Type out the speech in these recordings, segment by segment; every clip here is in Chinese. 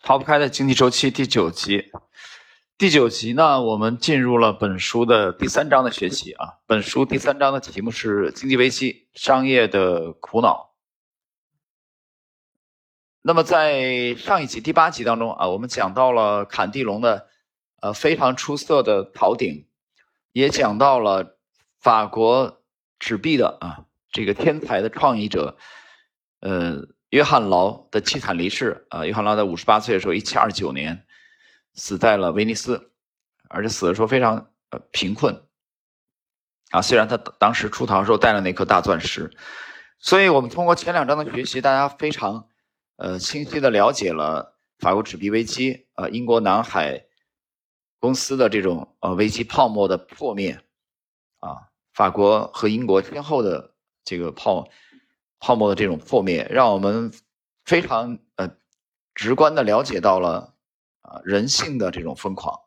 逃不开的经济周期第九集，第九集呢，我们进入了本书的第三章的学习啊。本书第三章的题目是经济危机、商业的苦恼。那么在上一集第八集当中啊，我们讲到了坎地龙的呃非常出色的逃顶，也讲到了法国纸币的啊这个天才的创意者，呃。约翰劳的凄惨离世啊！约翰劳在五十八岁的时候，一七二九年死在了威尼斯，而且死的时候非常呃贫困啊。虽然他当时出逃的时候带了那颗大钻石，所以我们通过前两章的学习，大家非常呃清晰的了解了法国纸币危机呃英国南海公司的这种呃危机泡沫的破灭啊，法国和英国先后的这个泡。泡沫的这种破灭，让我们非常呃直观的了解到了啊人性的这种疯狂。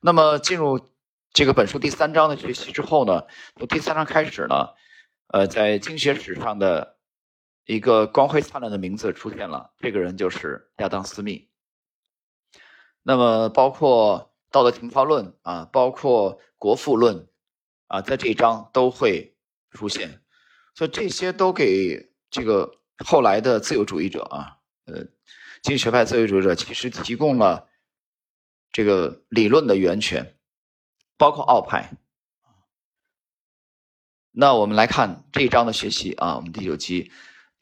那么进入这个本书第三章的学习之后呢，从第三章开始呢，呃，在经学史上的一个光辉灿烂的名字出现了，这个人就是亚当·斯密。那么包括《道德情操论》啊，包括《国富论》啊，在这一章都会出现。所以这些都给这个后来的自由主义者啊，呃，经济学派自由主义者其实提供了这个理论的源泉，包括奥派。那我们来看这一章的学习啊，我们第九集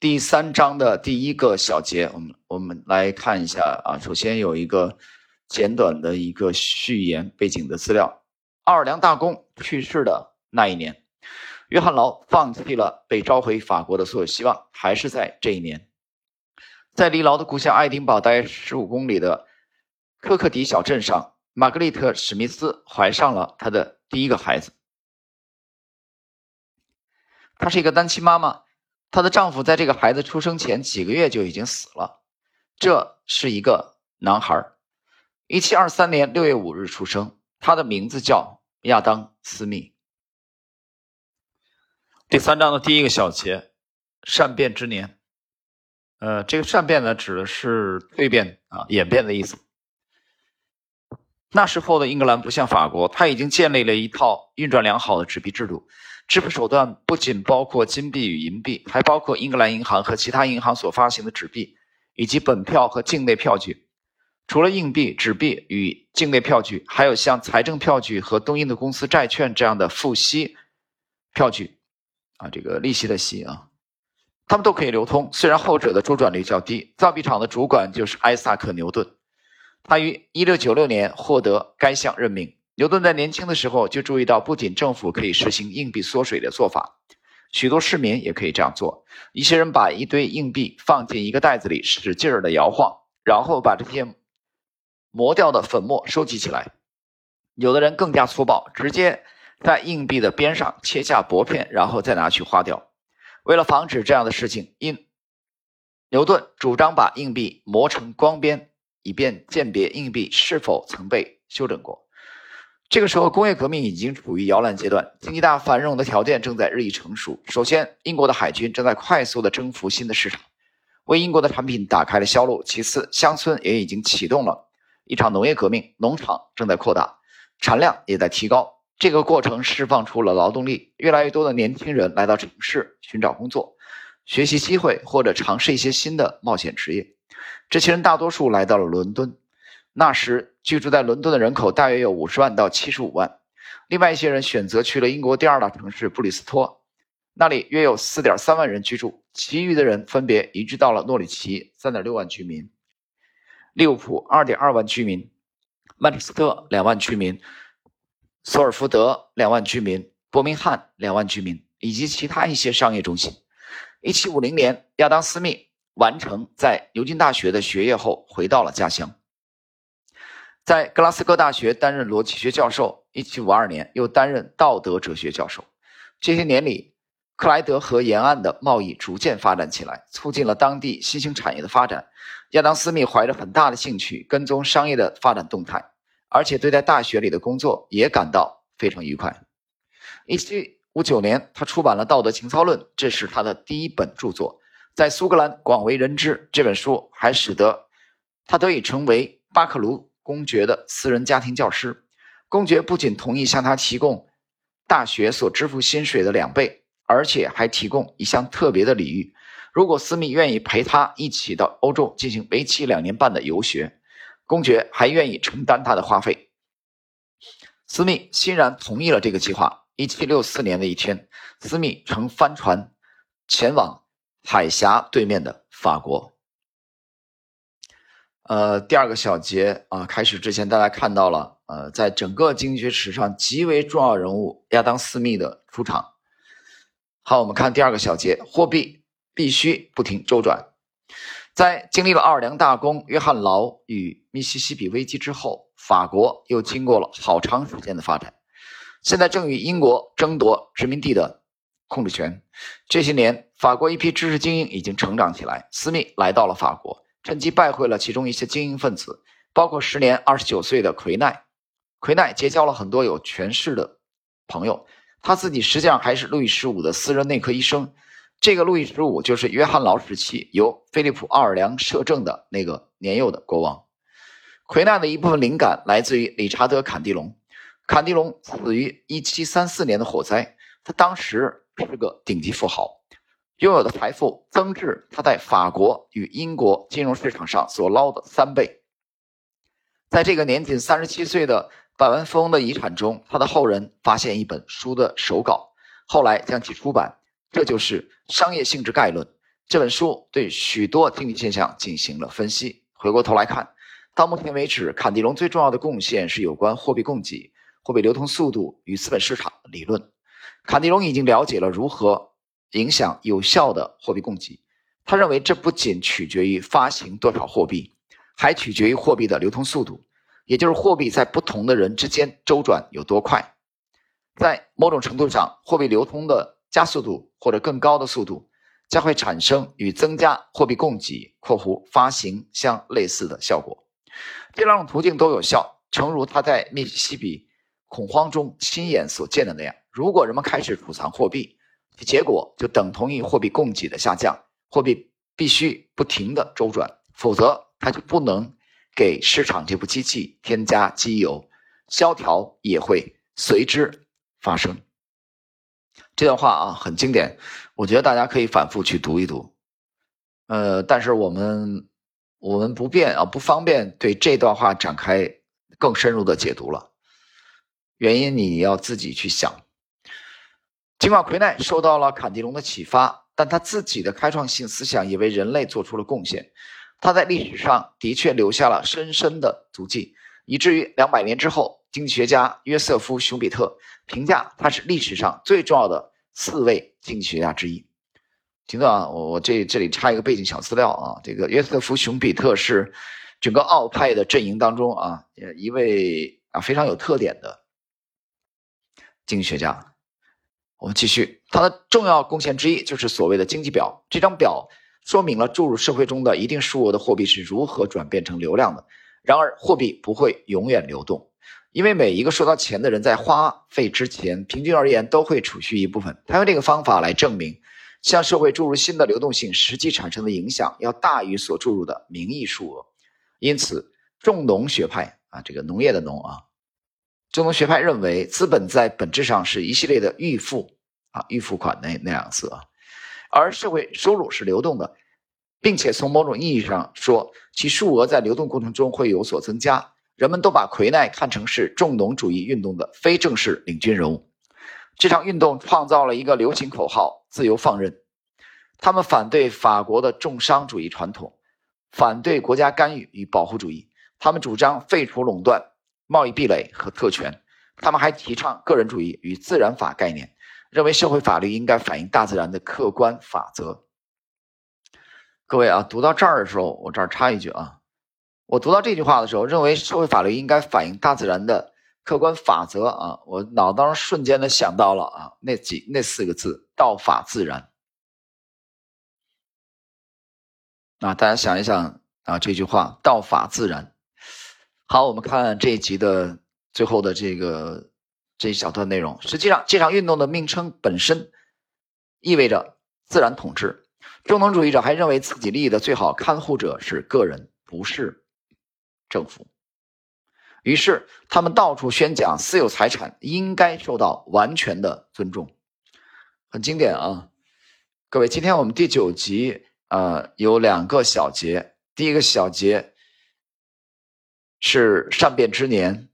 第三章的第一个小节，我们我们来看一下啊。首先有一个简短的一个序言背景的资料：奥尔良大公去世的那一年。约翰劳放弃了被召回法国的所有希望，还是在这一年，在离劳的故乡爱丁堡大约十五公里的科克迪小镇上，玛格丽特·史密斯怀上了她的第一个孩子。她是一个单亲妈妈，她的丈夫在这个孩子出生前几个月就已经死了。这是一个男孩，一七二三年六月五日出生，他的名字叫亚当·斯密。第三章的第一个小节，善变之年。呃，这个善变呢，指的是蜕变啊、演变的意思。那时候的英格兰不像法国，它已经建立了一套运转良好的纸币制度。支付手段不仅包括金币与银币，还包括英格兰银行和其他银行所发行的纸币，以及本票和境内票据。除了硬币、纸币与境内票据，还有像财政票据和东印度公司债券这样的付息票据。啊，这个利息的息啊，他们都可以流通，虽然后者的周转率较低。造币厂的主管就是艾萨克·牛顿，他于1696年获得该项任命。牛顿在年轻的时候就注意到，不仅政府可以实行硬币缩水的做法，许多市民也可以这样做。一些人把一堆硬币放进一个袋子里，使劲儿的摇晃，然后把这些磨掉的粉末收集起来。有的人更加粗暴，直接。在硬币的边上切下薄片，然后再拿去花掉。为了防止这样的事情，因牛顿主张把硬币磨成光边，以便鉴别硬币是否曾被修整过。这个时候，工业革命已经处于摇篮阶段，经济大繁荣的条件正在日益成熟。首先，英国的海军正在快速的征服新的市场，为英国的产品打开了销路。其次，乡村也已经启动了一场农业革命，农场正在扩大，产量也在提高。这个过程释放出了劳动力，越来越多的年轻人来到城市寻找工作、学习机会或者尝试一些新的冒险职业。这些人大多数来到了伦敦，那时居住在伦敦的人口大约有五十万到七十五万。另外一些人选择去了英国第二大城市布里斯托，那里约有四点三万人居住。其余的人分别移居到了诺里奇（三点六万居民）、利物浦（二点二万居民）、曼彻斯特（两万居民）。索尔福德两万居民，伯明翰两万居民，以及其他一些商业中心。一七五零年，亚当·斯密完成在牛津大学的学业后，回到了家乡，在格拉斯哥大学担任逻辑学教授。一七五二年，又担任道德哲学教授。这些年里，克莱德河沿岸的贸易逐渐发展起来，促进了当地新兴产业的发展。亚当·斯密怀着很大的兴趣，跟踪商业的发展动态。而且对待大学里的工作也感到非常愉快。一七五九年，他出版了《道德情操论》，这是他的第一本著作，在苏格兰广为人知。这本书还使得他得以成为巴克卢公爵的私人家庭教师。公爵不仅同意向他提供大学所支付薪水的两倍，而且还提供一项特别的礼遇：如果斯密愿意陪他一起到欧洲进行为期两年半的游学，公爵还愿意承担他的花费。斯密欣然同意了这个计划。一七六四年的一天，斯密乘帆船前往海峡对面的法国。呃，第二个小节啊，开始之前大家看到了，呃，在整个经济学史上极为重要人物亚当·斯密的出场。好，我们看第二个小节，货币必须不停周转。在经历了奥尔良大公、约翰劳与密西西比危机之后，法国又经过了好长时间的发展。现在正与英国争夺殖民地的控制权。这些年，法国一批知识精英已经成长起来。斯密来到了法国，趁机拜会了其中一些精英分子，包括时年二十九岁的奎奈。奎奈结交了很多有权势的朋友。他自己实际上还是路易十五的私人内科医生。这个路易十五就是约翰劳时期由菲利普·奥尔良摄政的那个年幼的国王。奎奈的一部分灵感来自于理查德·坎迪龙。坎迪龙死于1734年的火灾。他当时是个顶级富豪，拥有的财富增至他在法国与英国金融市场上所捞的三倍。在这个年仅37岁的百万富翁的遗产中，他的后人发现一本书的手稿，后来将其出版。这就是《商业性质概论》这本书对许多经济现象进行了分析。回过头来看，到目前为止，坎迪龙最重要的贡献是有关货币供给。货币流通速度与资本市场理论，卡迪龙已经了解了如何影响有效的货币供给。他认为这不仅取决于发行多少货币，还取决于货币的流通速度，也就是货币在不同的人之间周转有多快。在某种程度上，货币流通的加速度或者更高的速度，将会产生与增加货币供给（括弧发行）相类似的效果。这两种途径都有效，诚如他在密西西比。恐慌中亲眼所见的那样，如果人们开始储藏货币，结果就等同于货币供给的下降。货币必须不停的周转，否则它就不能给市场这部机器添加机油，萧条也会随之发生。这段话啊很经典，我觉得大家可以反复去读一读。呃，但是我们我们不便啊不方便对这段话展开更深入的解读了。原因你要自己去想。尽管奎奈受到了坎迪龙的启发，但他自己的开创性思想也为人类做出了贡献。他在历史上的确留下了深深的足迹，以至于两百年之后，经济学家约瑟夫·熊彼特评价他是历史上最重要的四位经济学家之一。听到啊，我我这这里插一个背景小资料啊，这个约瑟夫·熊彼特是整个奥派的阵营当中啊，一位啊非常有特点的。经济学家，我们继续。他的重要贡献之一就是所谓的经济表。这张表说明了注入社会中的一定数额的货币是如何转变成流量的。然而，货币不会永远流动，因为每一个收到钱的人在花费之前，平均而言都会储蓄一部分。他用这个方法来证明，向社会注入新的流动性实际产生的影响要大于所注入的名义数额。因此，重农学派啊，这个农业的农啊。重农学派认为，资本在本质上是一系列的预付啊，预付款那那两次啊，而社会收入是流动的，并且从某种意义上说，其数额在流动过程中会有所增加。人们都把奎奈看成是重农主义运动的非正式领军人物。这场运动创造了一个流行口号：自由放任。他们反对法国的重商主义传统，反对国家干预与保护主义。他们主张废除垄断。贸易壁垒和特权，他们还提倡个人主义与自然法概念，认为社会法律应该反映大自然的客观法则。各位啊，读到这儿的时候，我这儿插一句啊，我读到这句话的时候，认为社会法律应该反映大自然的客观法则啊，我脑当中瞬间的想到了啊，那几那四个字“道法自然”。啊，大家想一想啊，这句话“道法自然”。好，我们看这一集的最后的这个这一小段内容。实际上，这场运动的名称本身意味着自然统治。中农主义者还认为自己利益的最好看护者是个人，不是政府。于是他们到处宣讲私有财产应该受到完全的尊重，很经典啊！各位，今天我们第九集啊有两个小节，第一个小节是善变之年，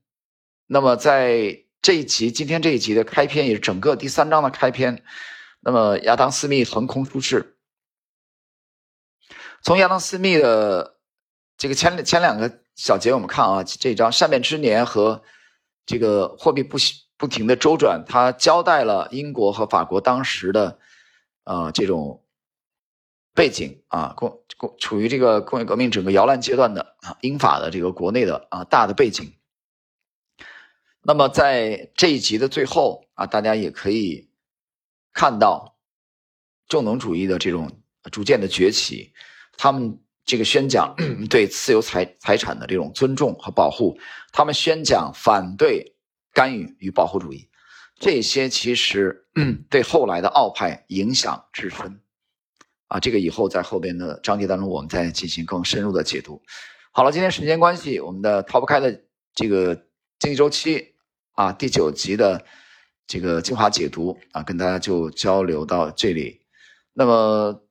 那么在这一集，今天这一集的开篇也是整个第三章的开篇。那么亚当斯密横空出世，从亚当斯密的这个前前两个。小杰，我们看啊，这张善变之年和这个货币不不停的周转，它交代了英国和法国当时的呃这种背景啊，工工处于这个工业革命整个摇篮阶段的啊英法的这个国内的啊大的背景。那么在这一集的最后啊，大家也可以看到重农主义的这种逐渐的崛起，他们。这个宣讲 对私有财财产的这种尊重和保护，他们宣讲反对干预与保护主义，这些其实 对后来的奥派影响至深啊。这个以后在后边的章节当中，我们再进行更深入的解读。好了，今天时间关系，我们的逃不开的这个经济周期啊第九集的这个精华解读啊，跟大家就交流到这里。那么。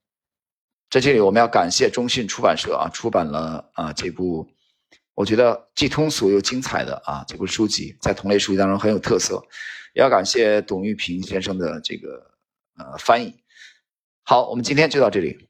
在这里，我们要感谢中信出版社啊，出版了啊这部我觉得既通俗又精彩的啊这部书籍，在同类书籍当中很有特色。也要感谢董玉平先生的这个呃翻译。好，我们今天就到这里。